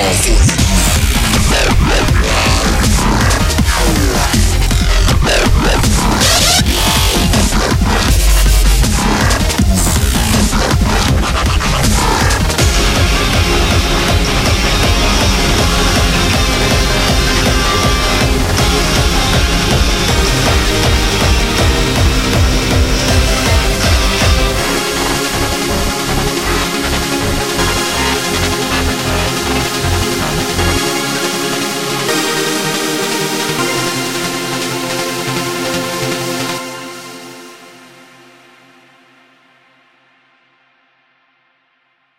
Yes.